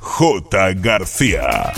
J. García.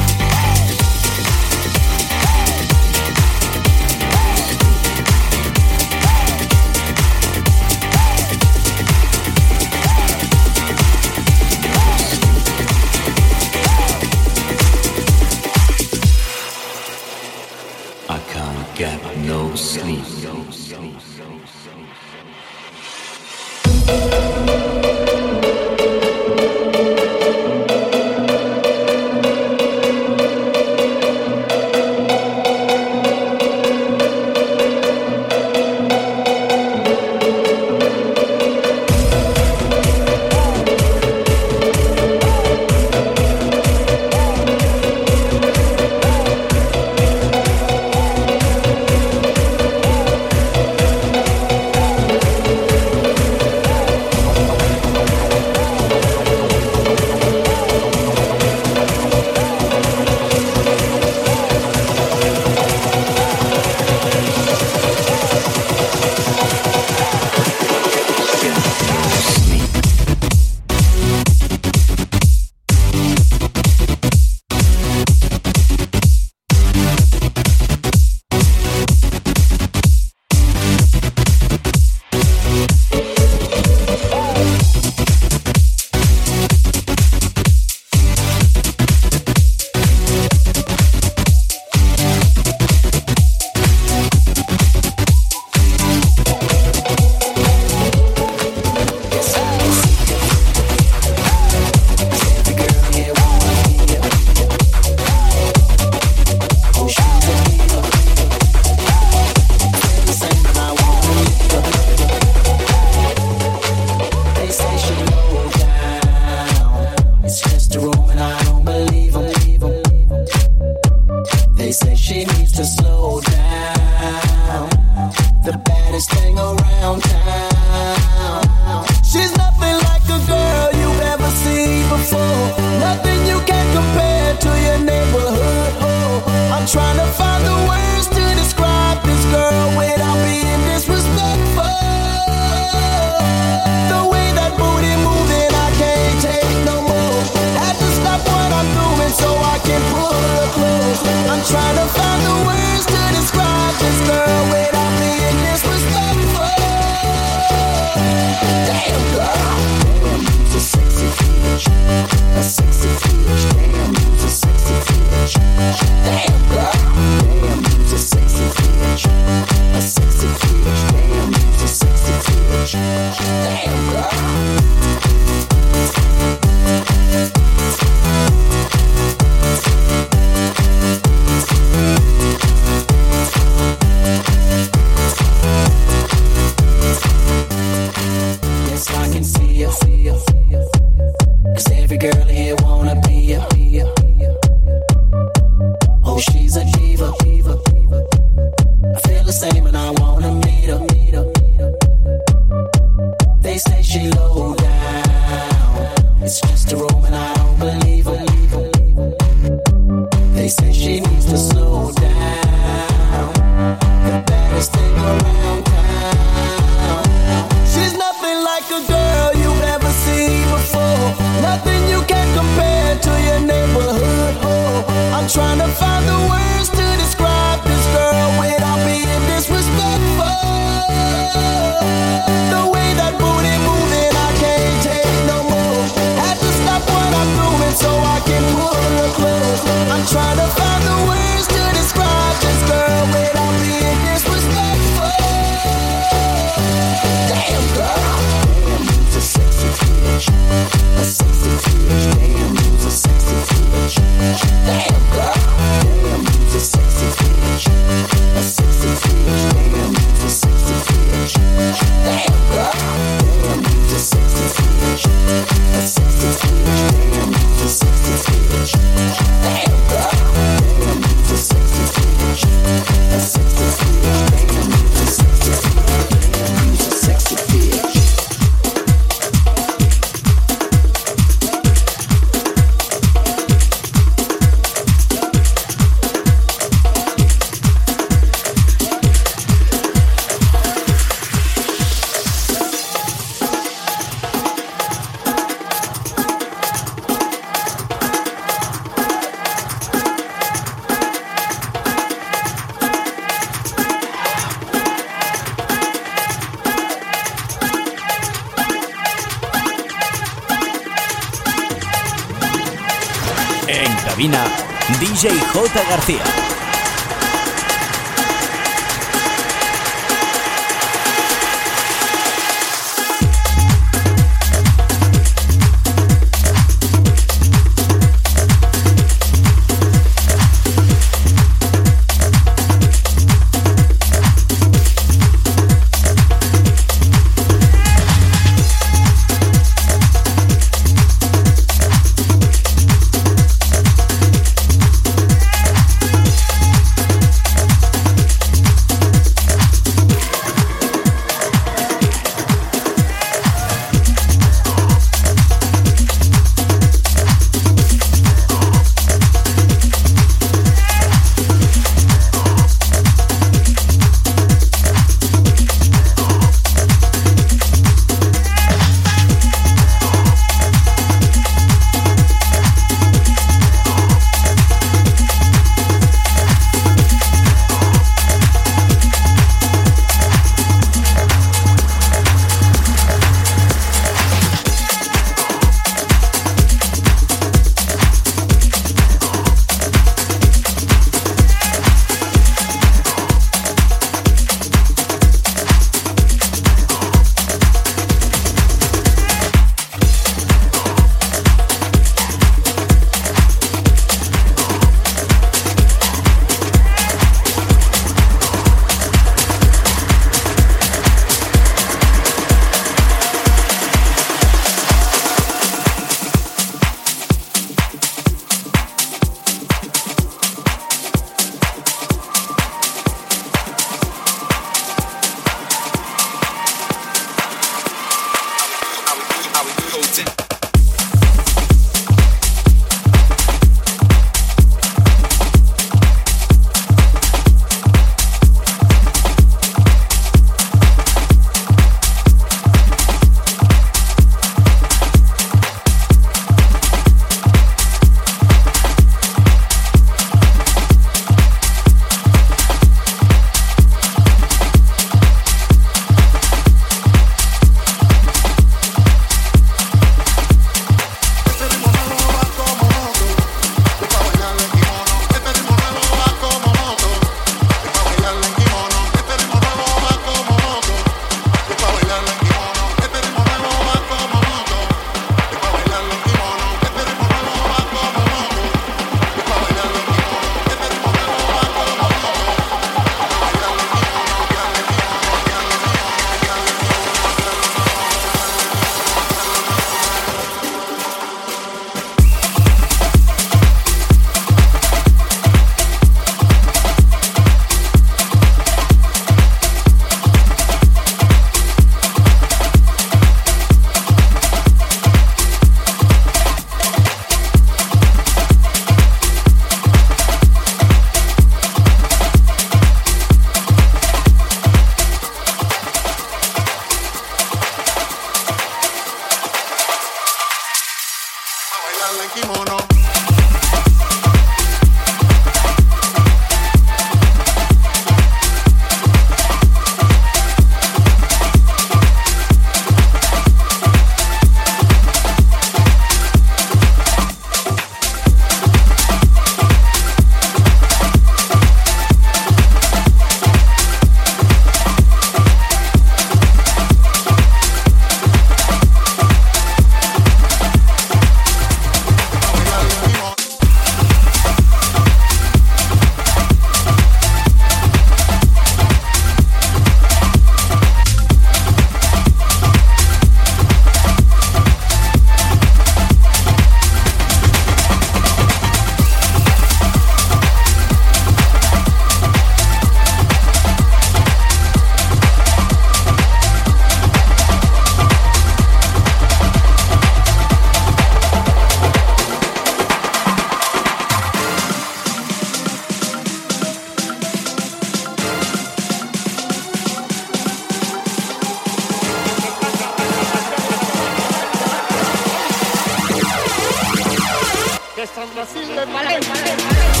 De San Basilio de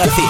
García.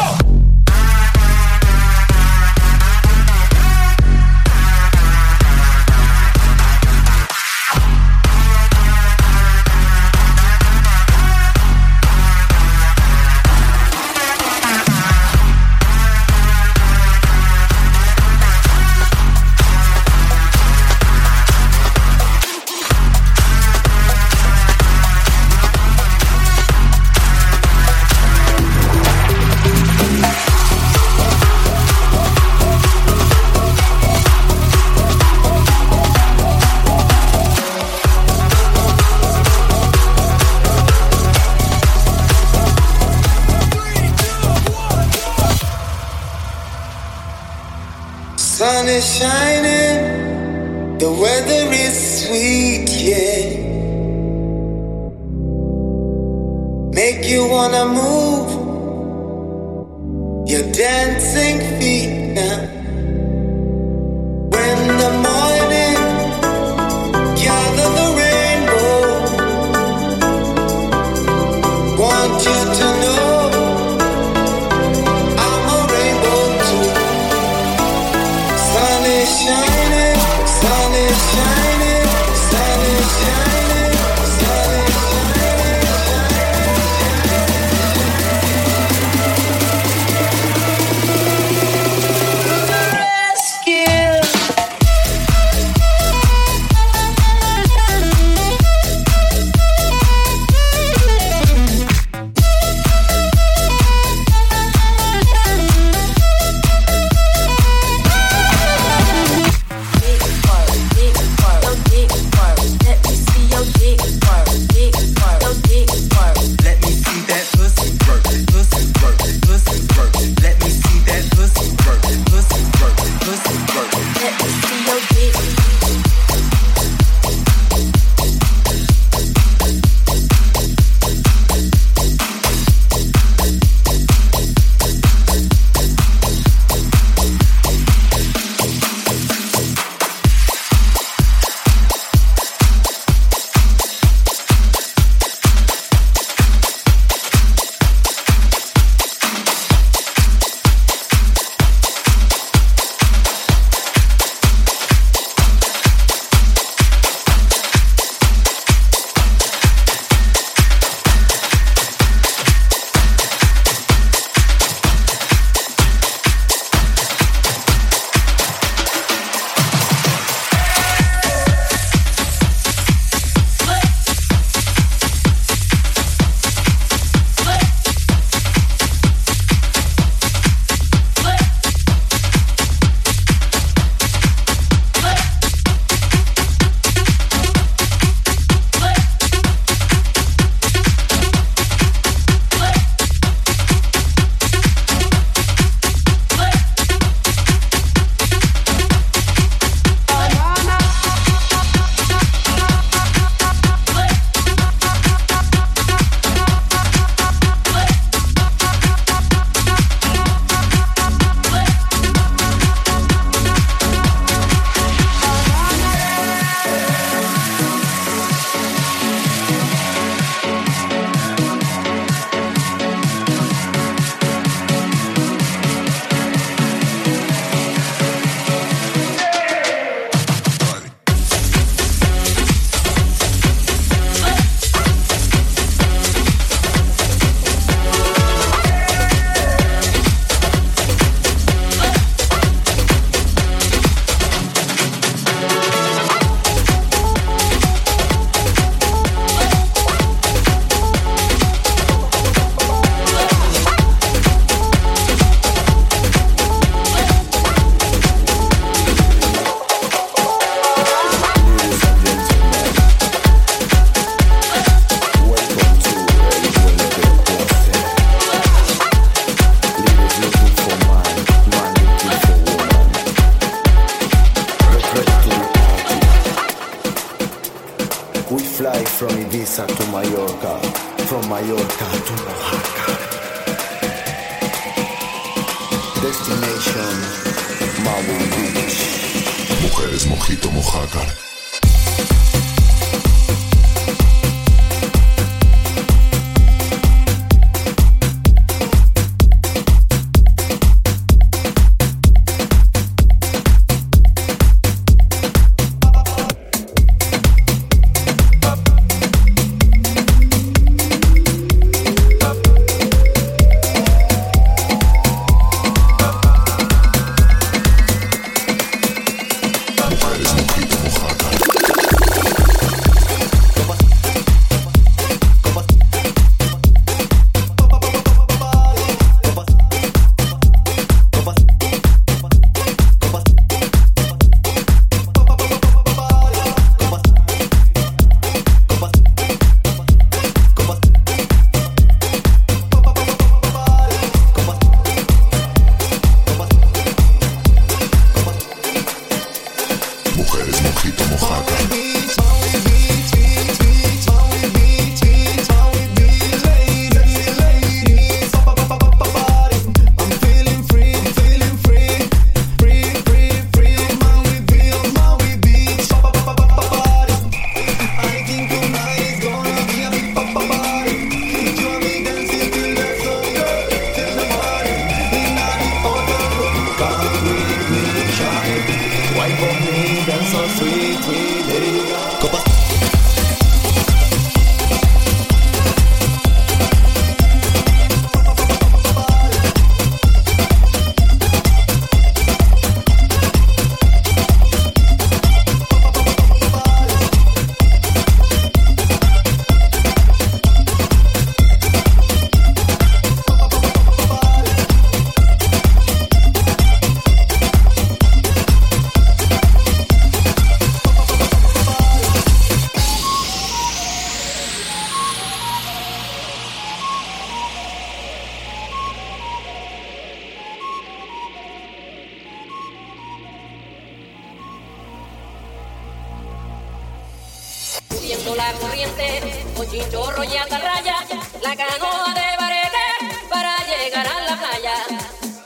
chinchorro y atarraya, la canoa de barete para llegar a la playa,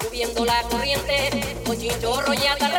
subiendo la corriente con chinchorro y atarraya.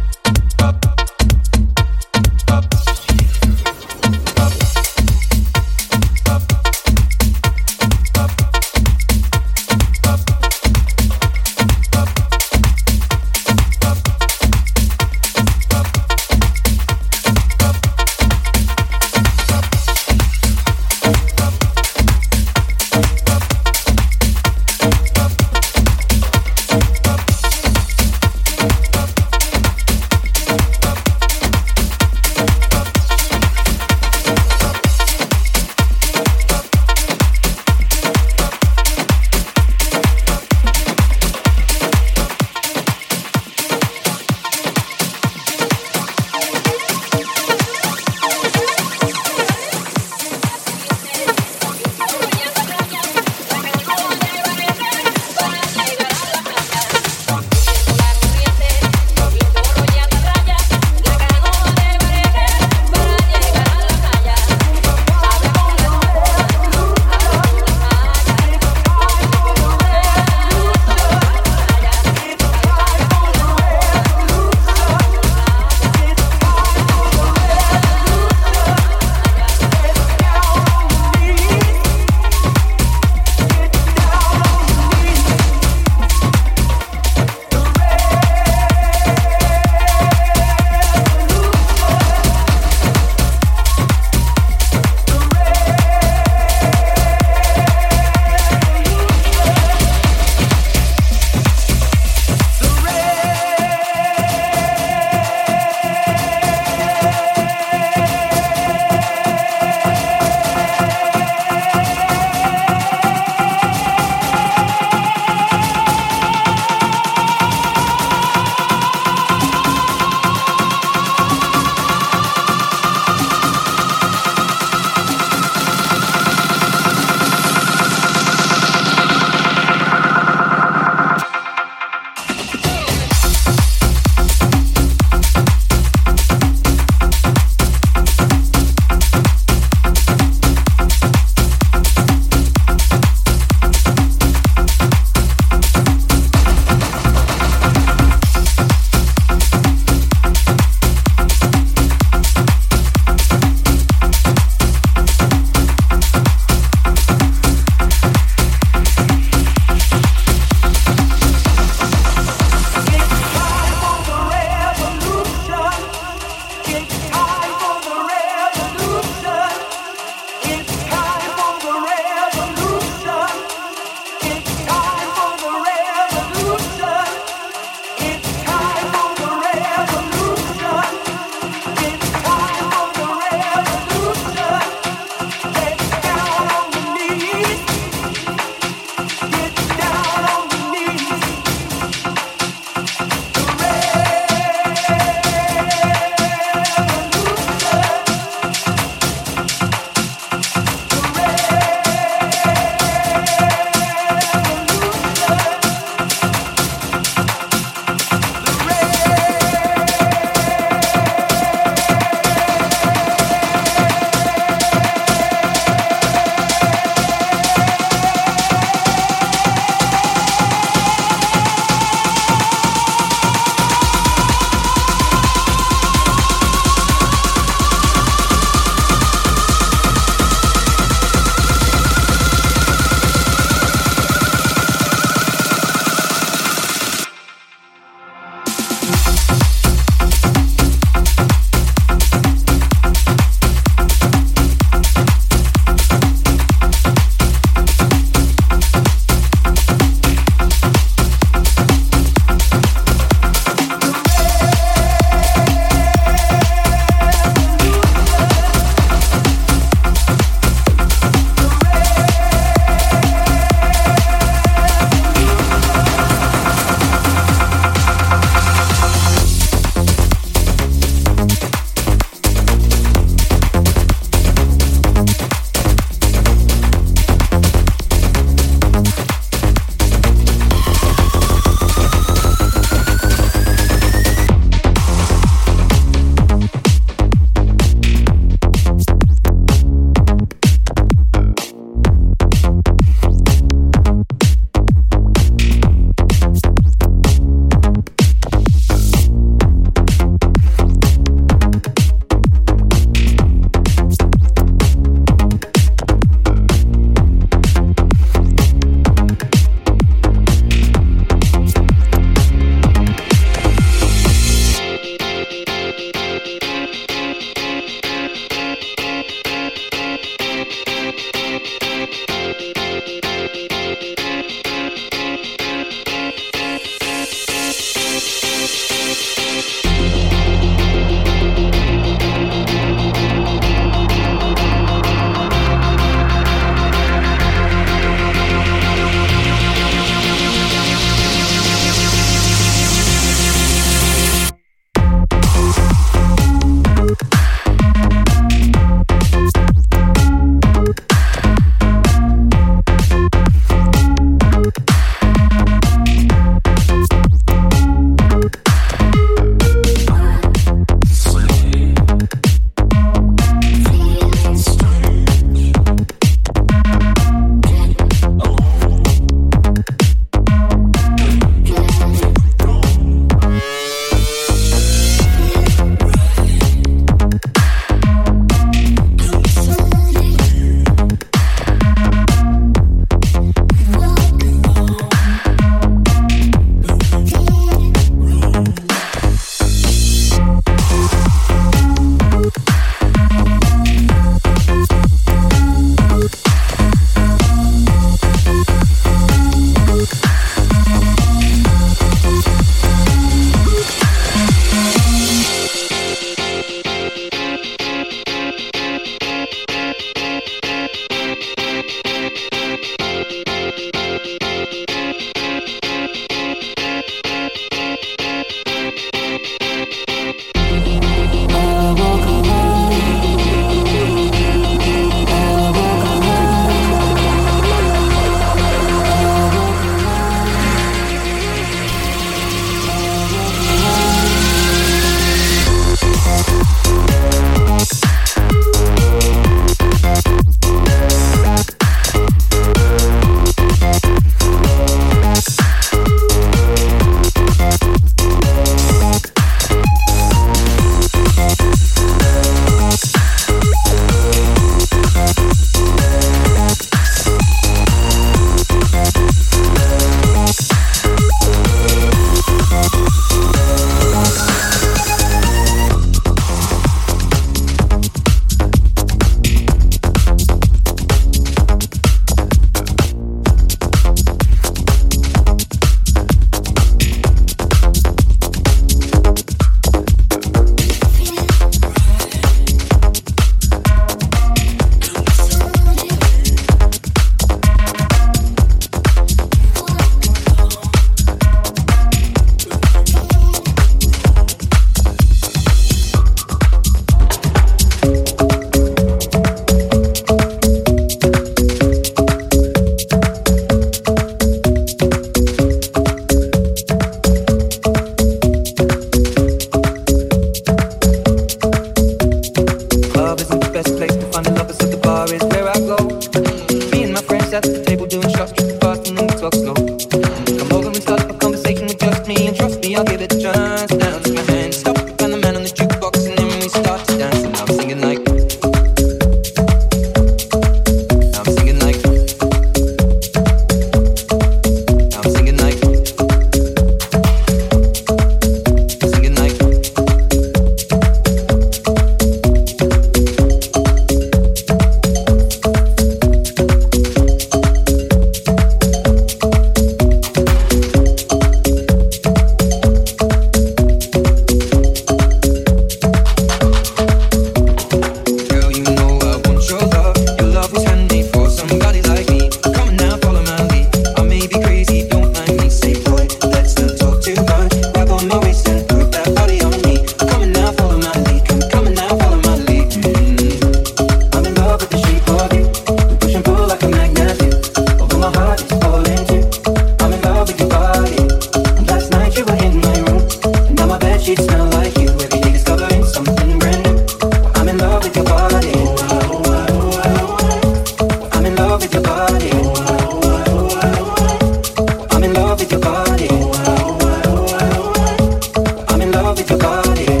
body.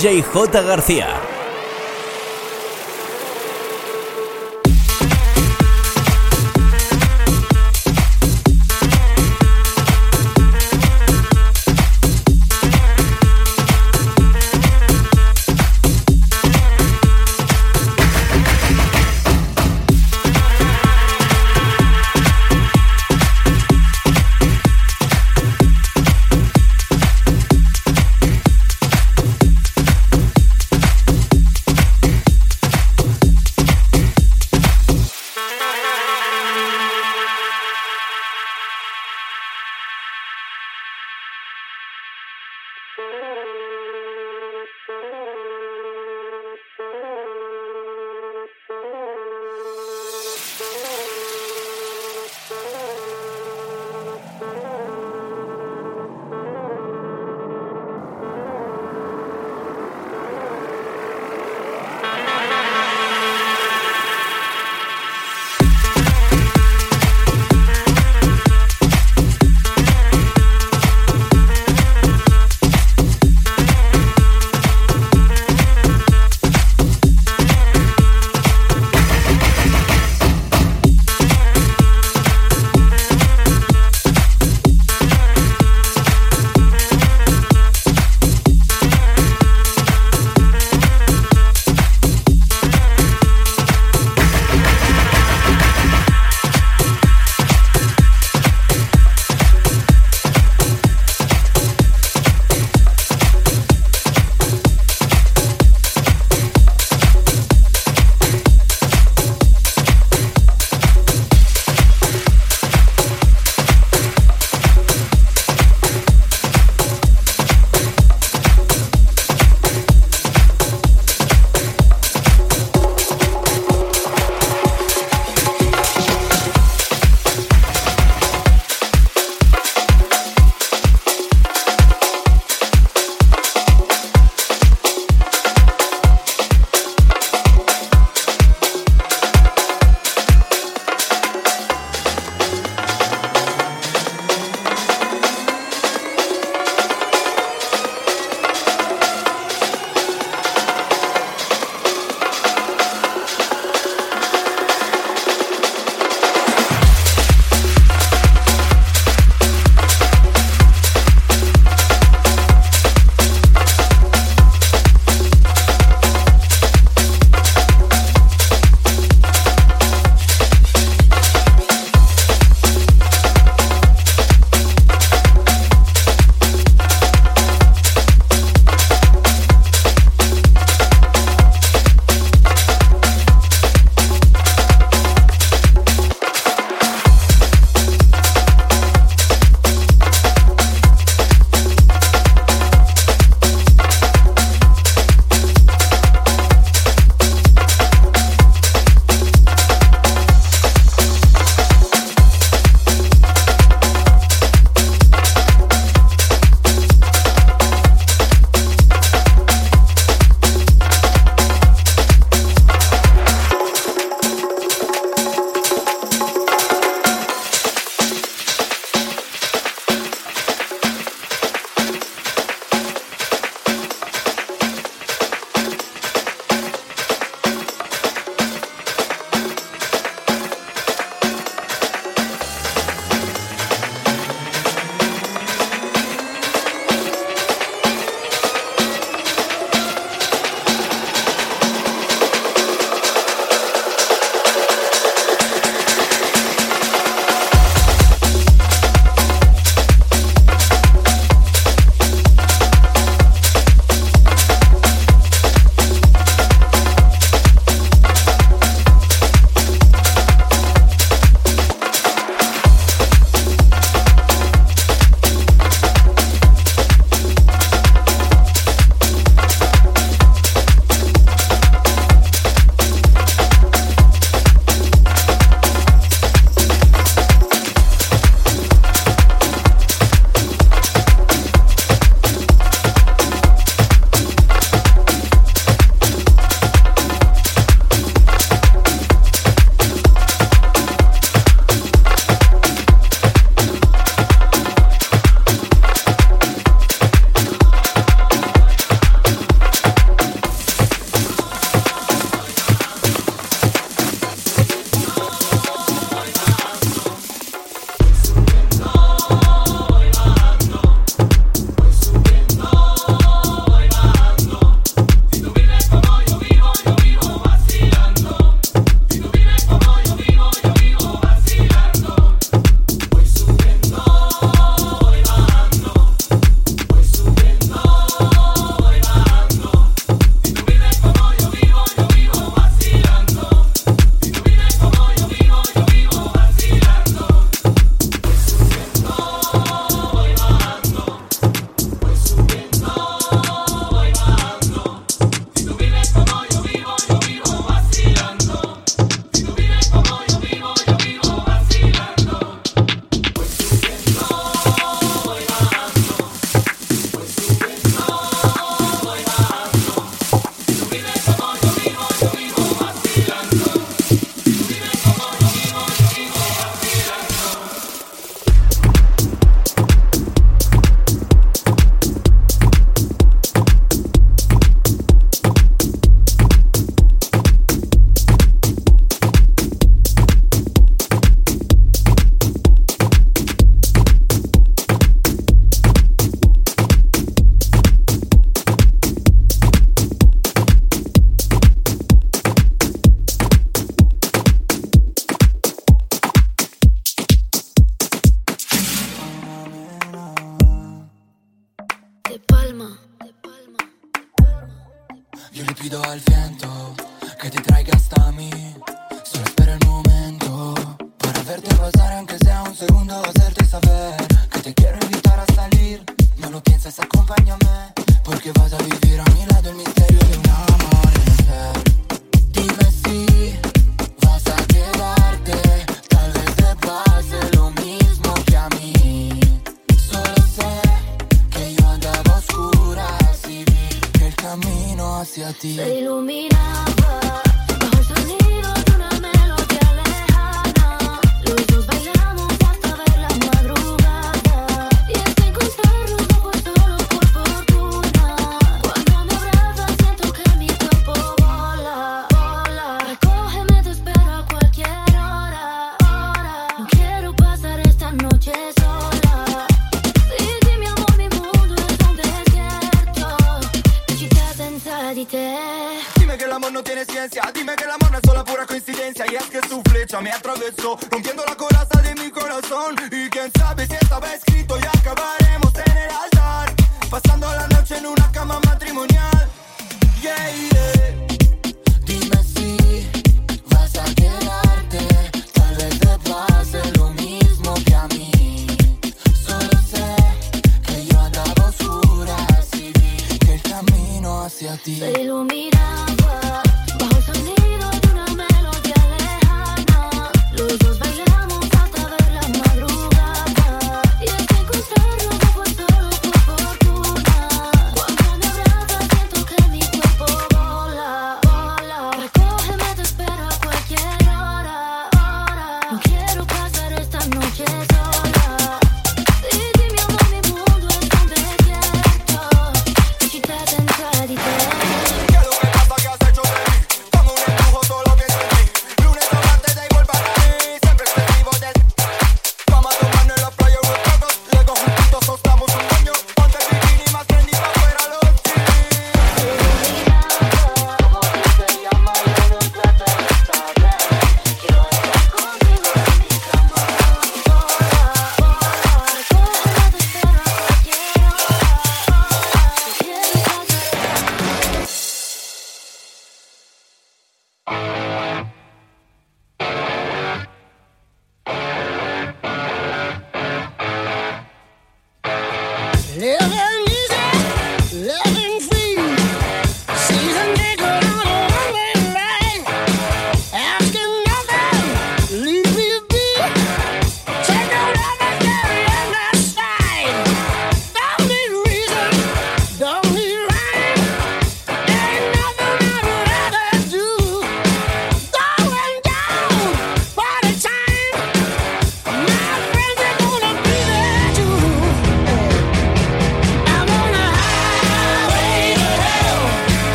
DJ J. García.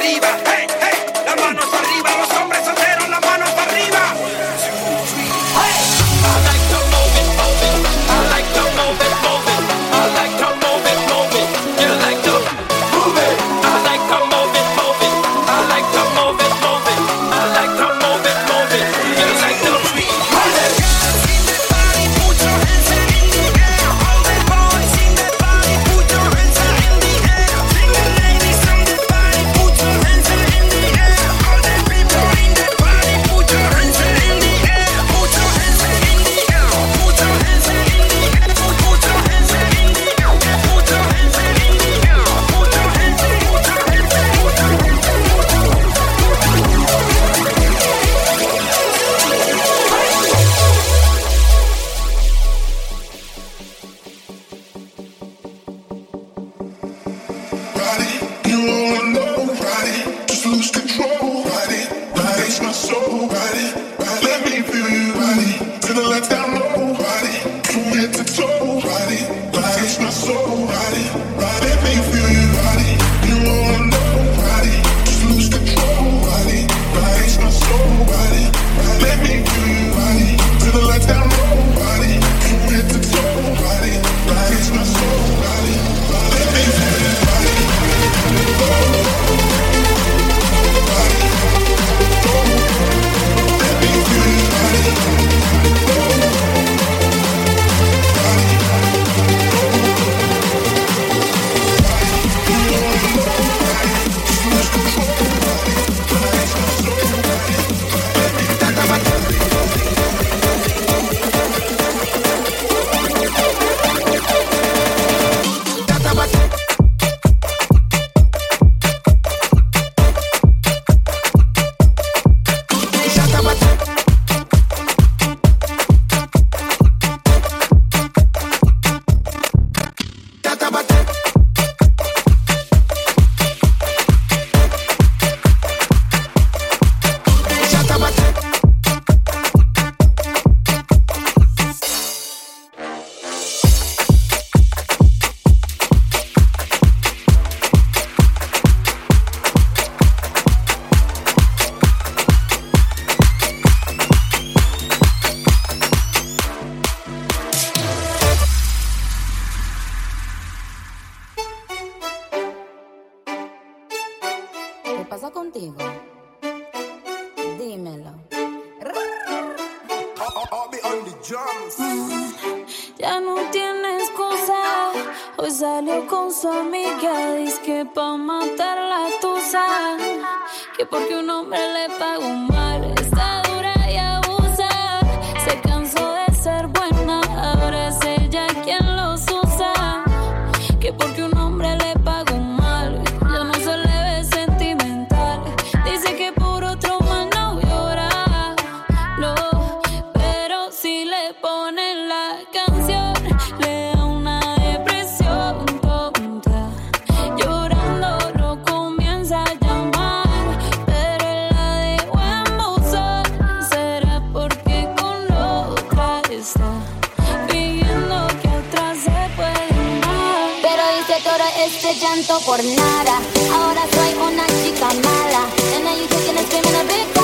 arriba. ese llanto por nada. Ahora soy una chica mala. And now you taking and screaming a big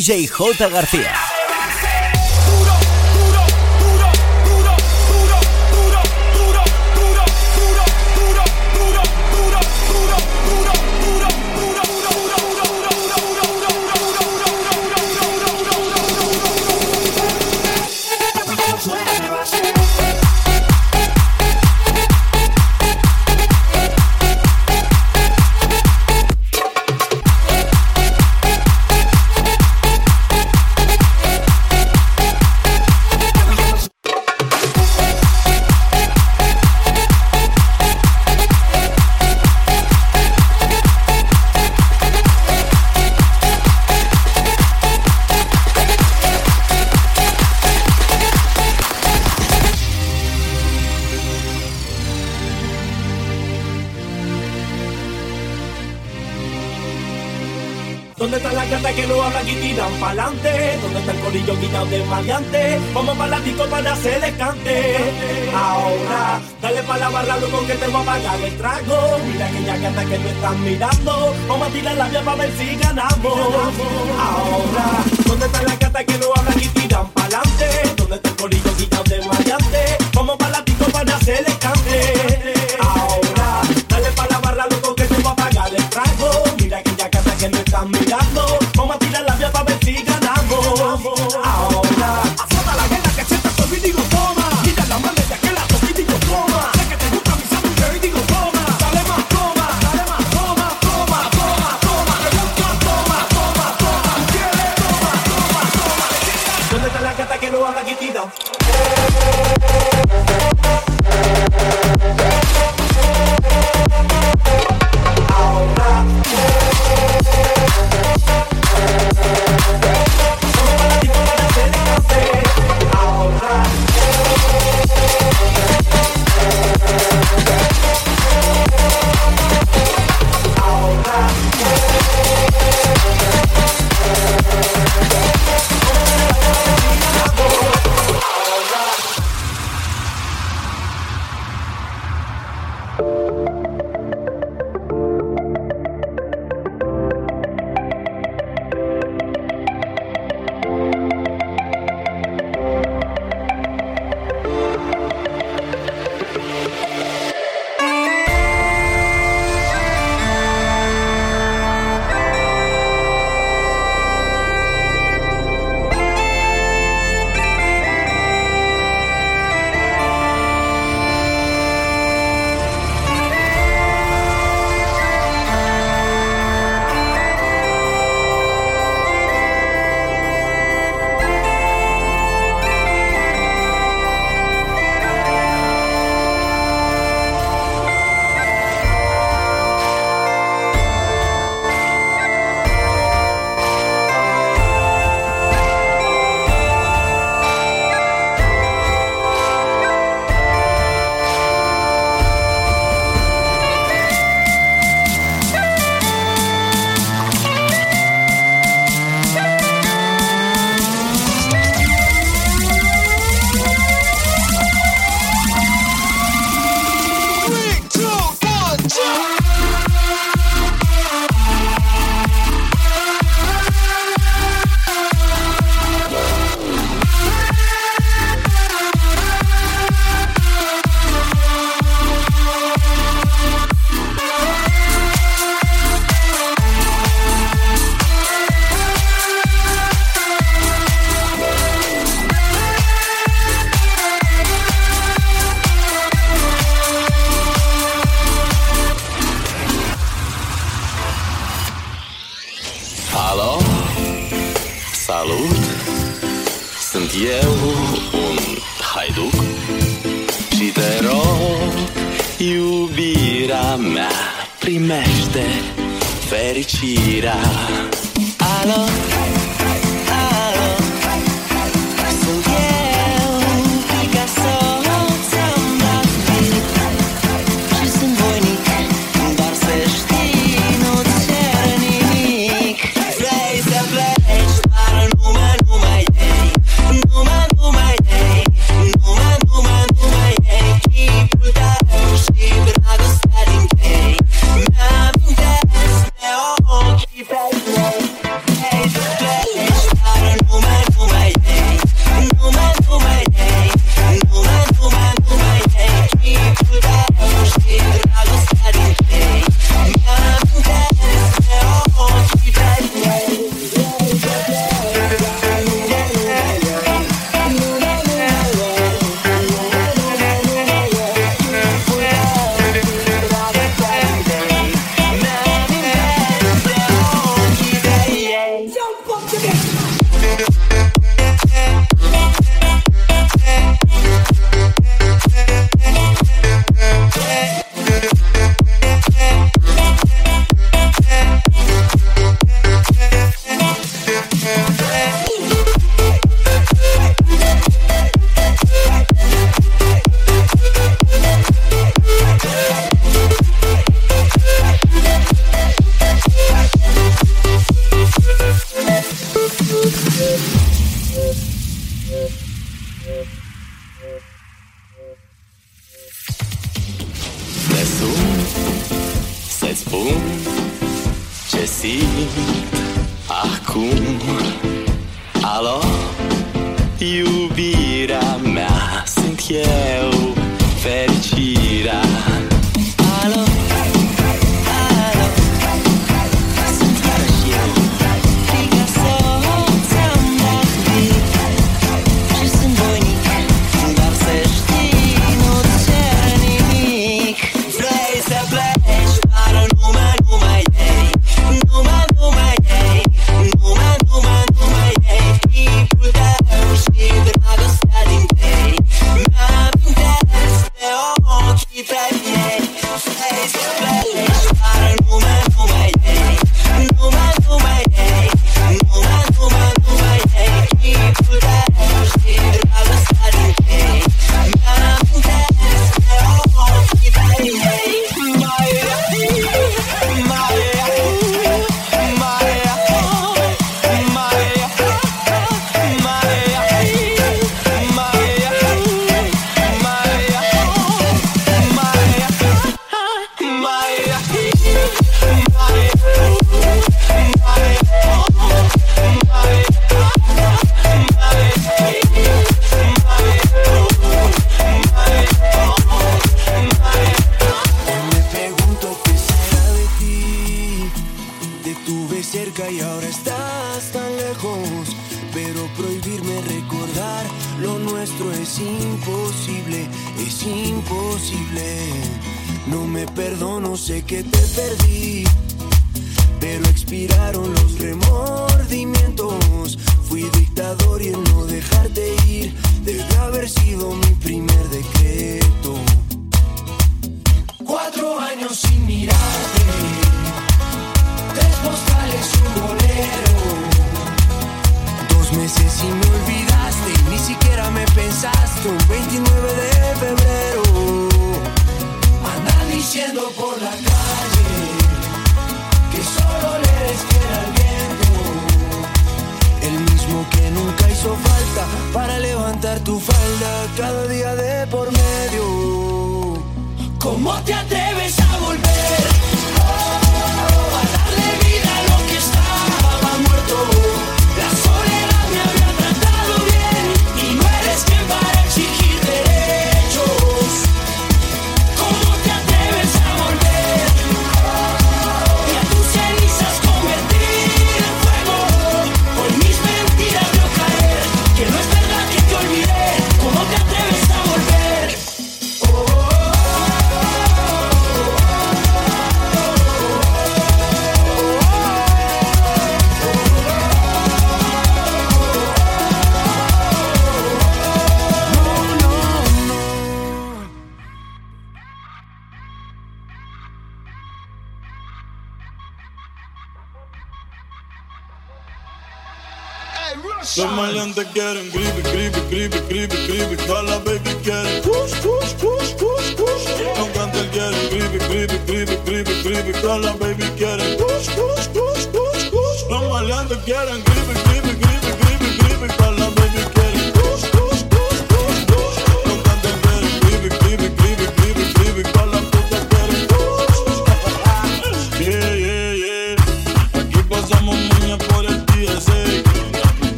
DJ J. García.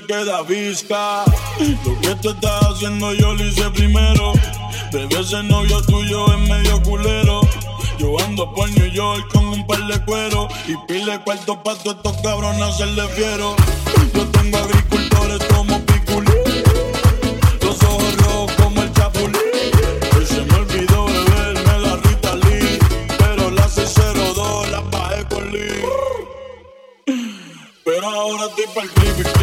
queda visca. Lo que tú estás haciendo yo lo hice primero. Debe ese novio tuyo es medio culero. Yo ando por New York con un par de cuero y pile cuarto pa' todos estos cabrones hacerle fiero. Yo tengo agricultores como Piculín, los ojos rojos como el Chapulín. Hoy se me olvidó beberme la Rita Lee, pero la C02 la bajé con Lee. Pero ahora estoy para el creepy.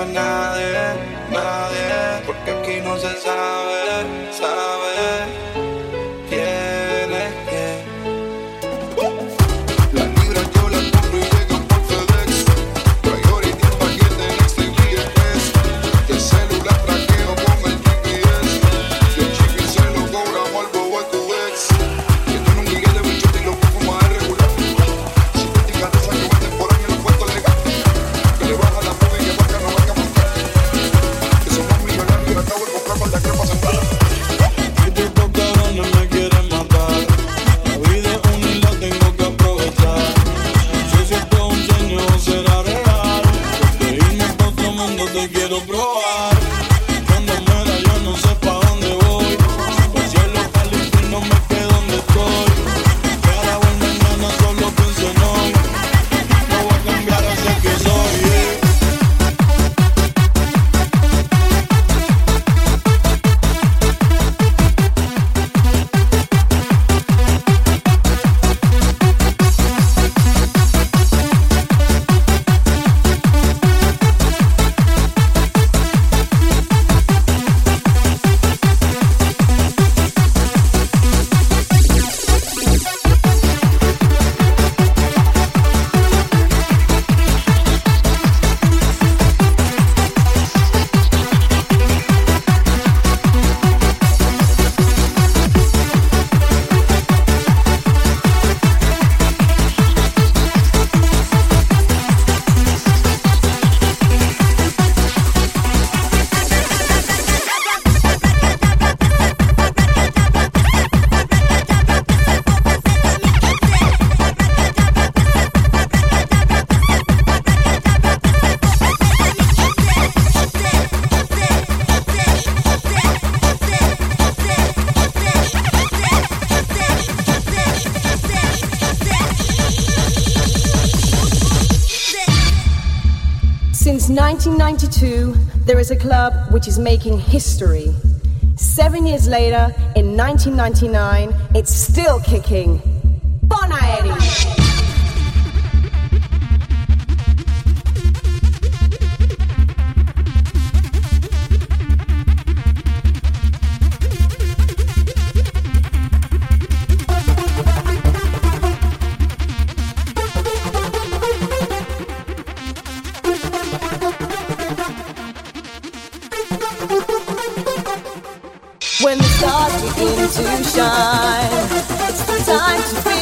another is a club which is making history. Seven years later, in 1999, it's still kicking. begin to shine. It's the time to be.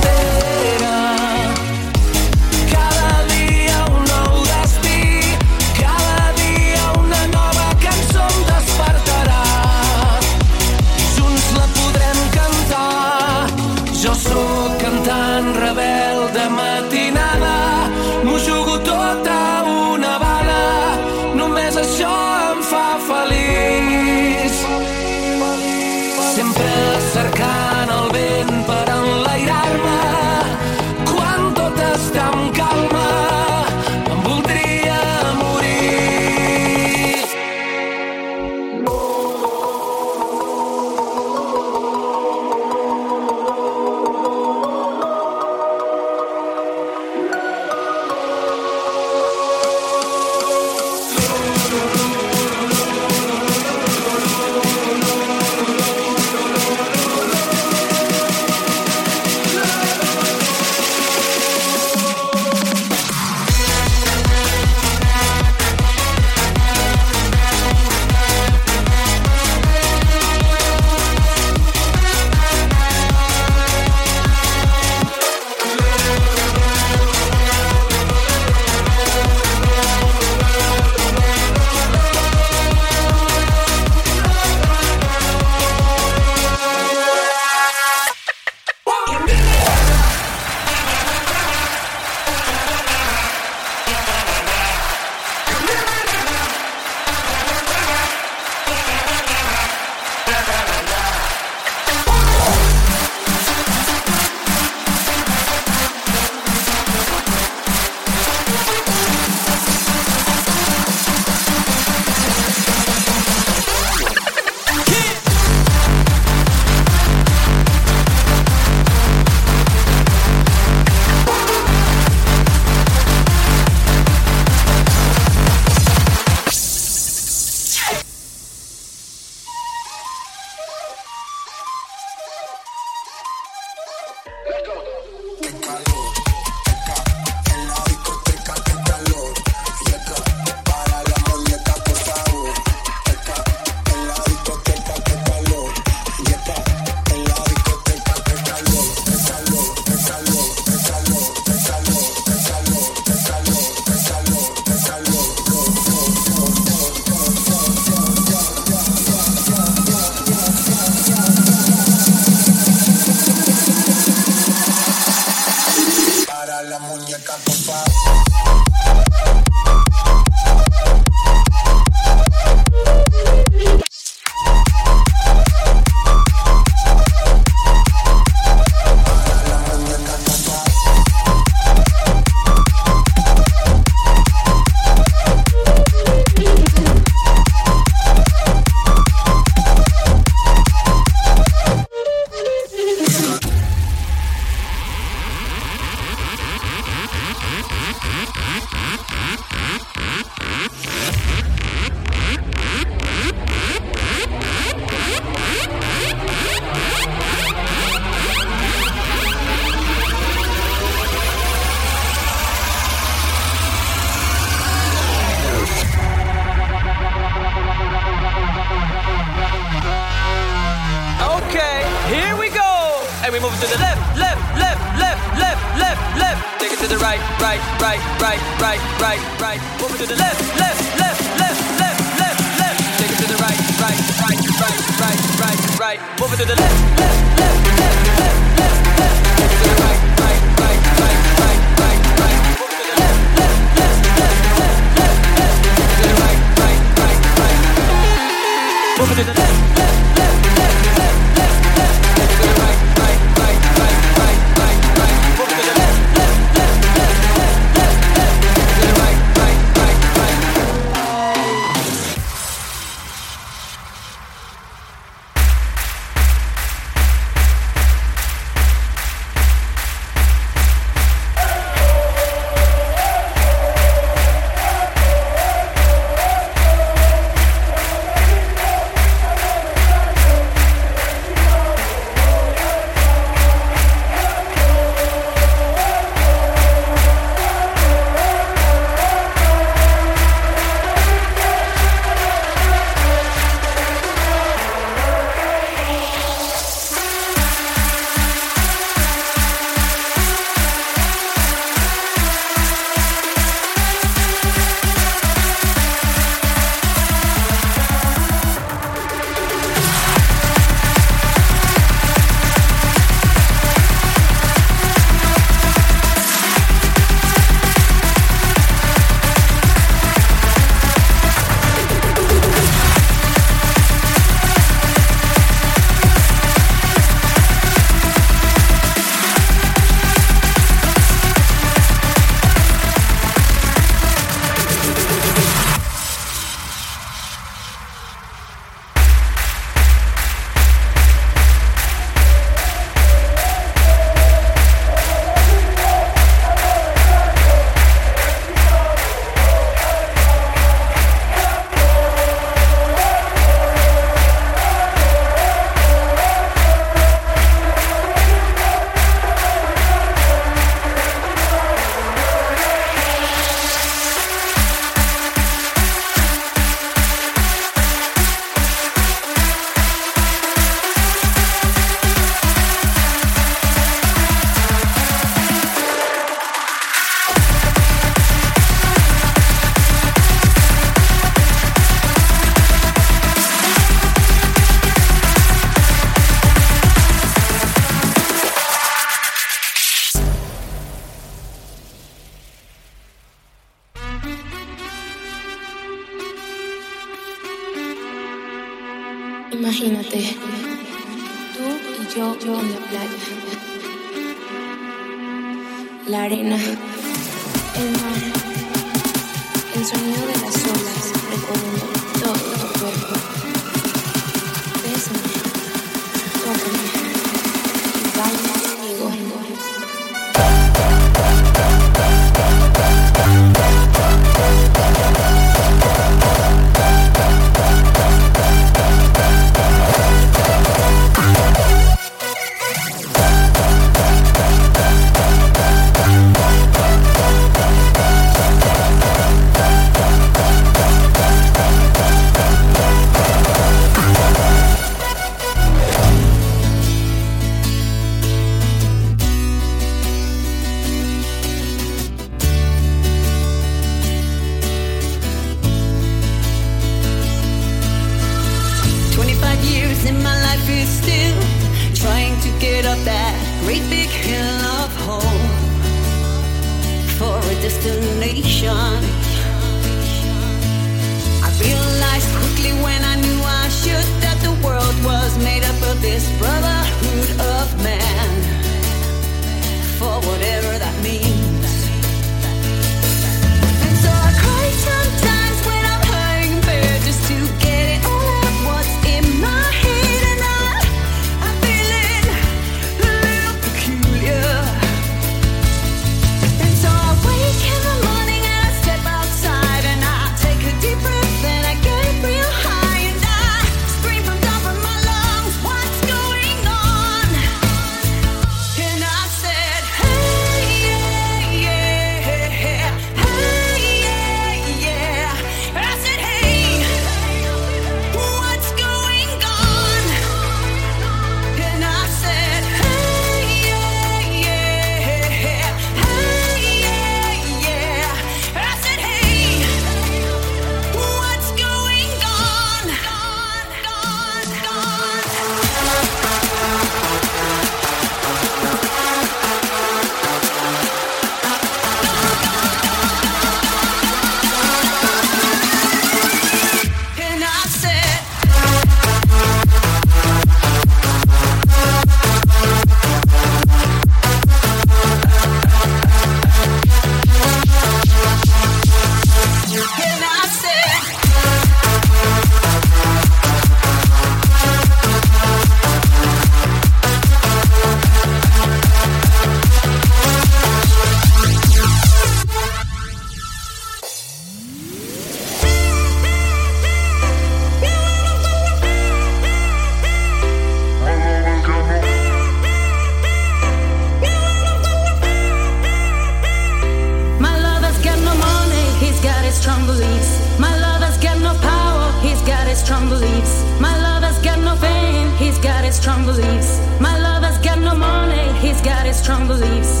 leaves. My lover's got no money, he's got his strong beliefs.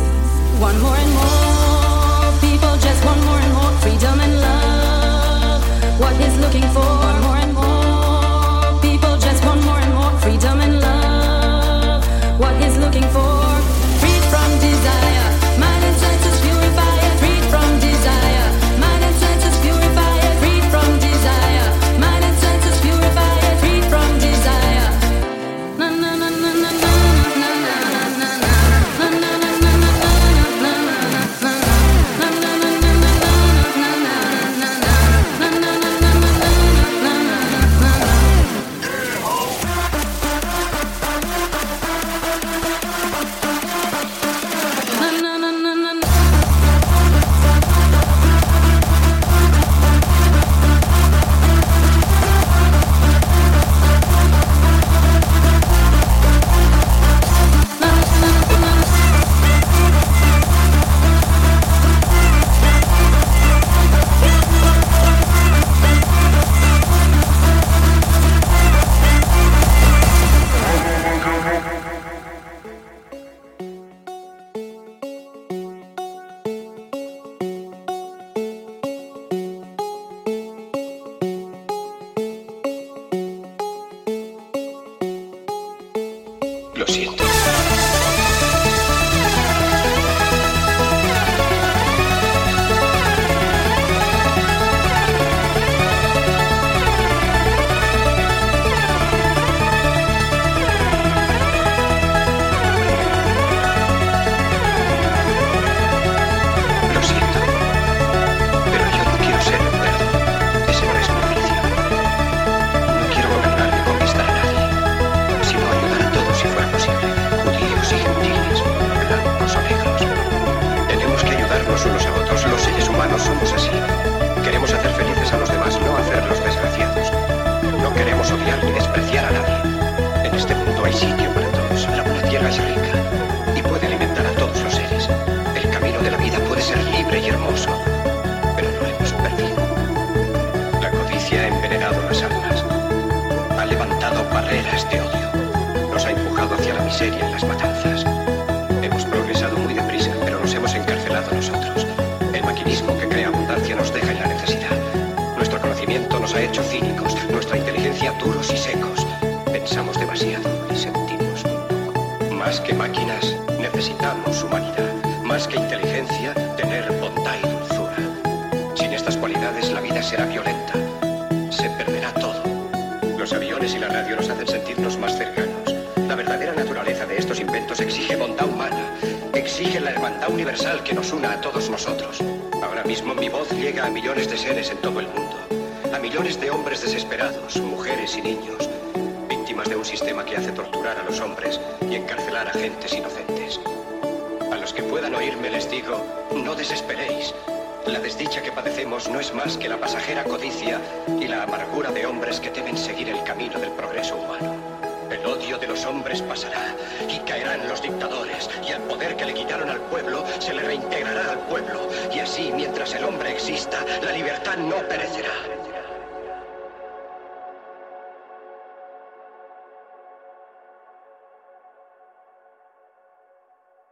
One more and more people, just one more and more freedom and love. What he's looking for, more.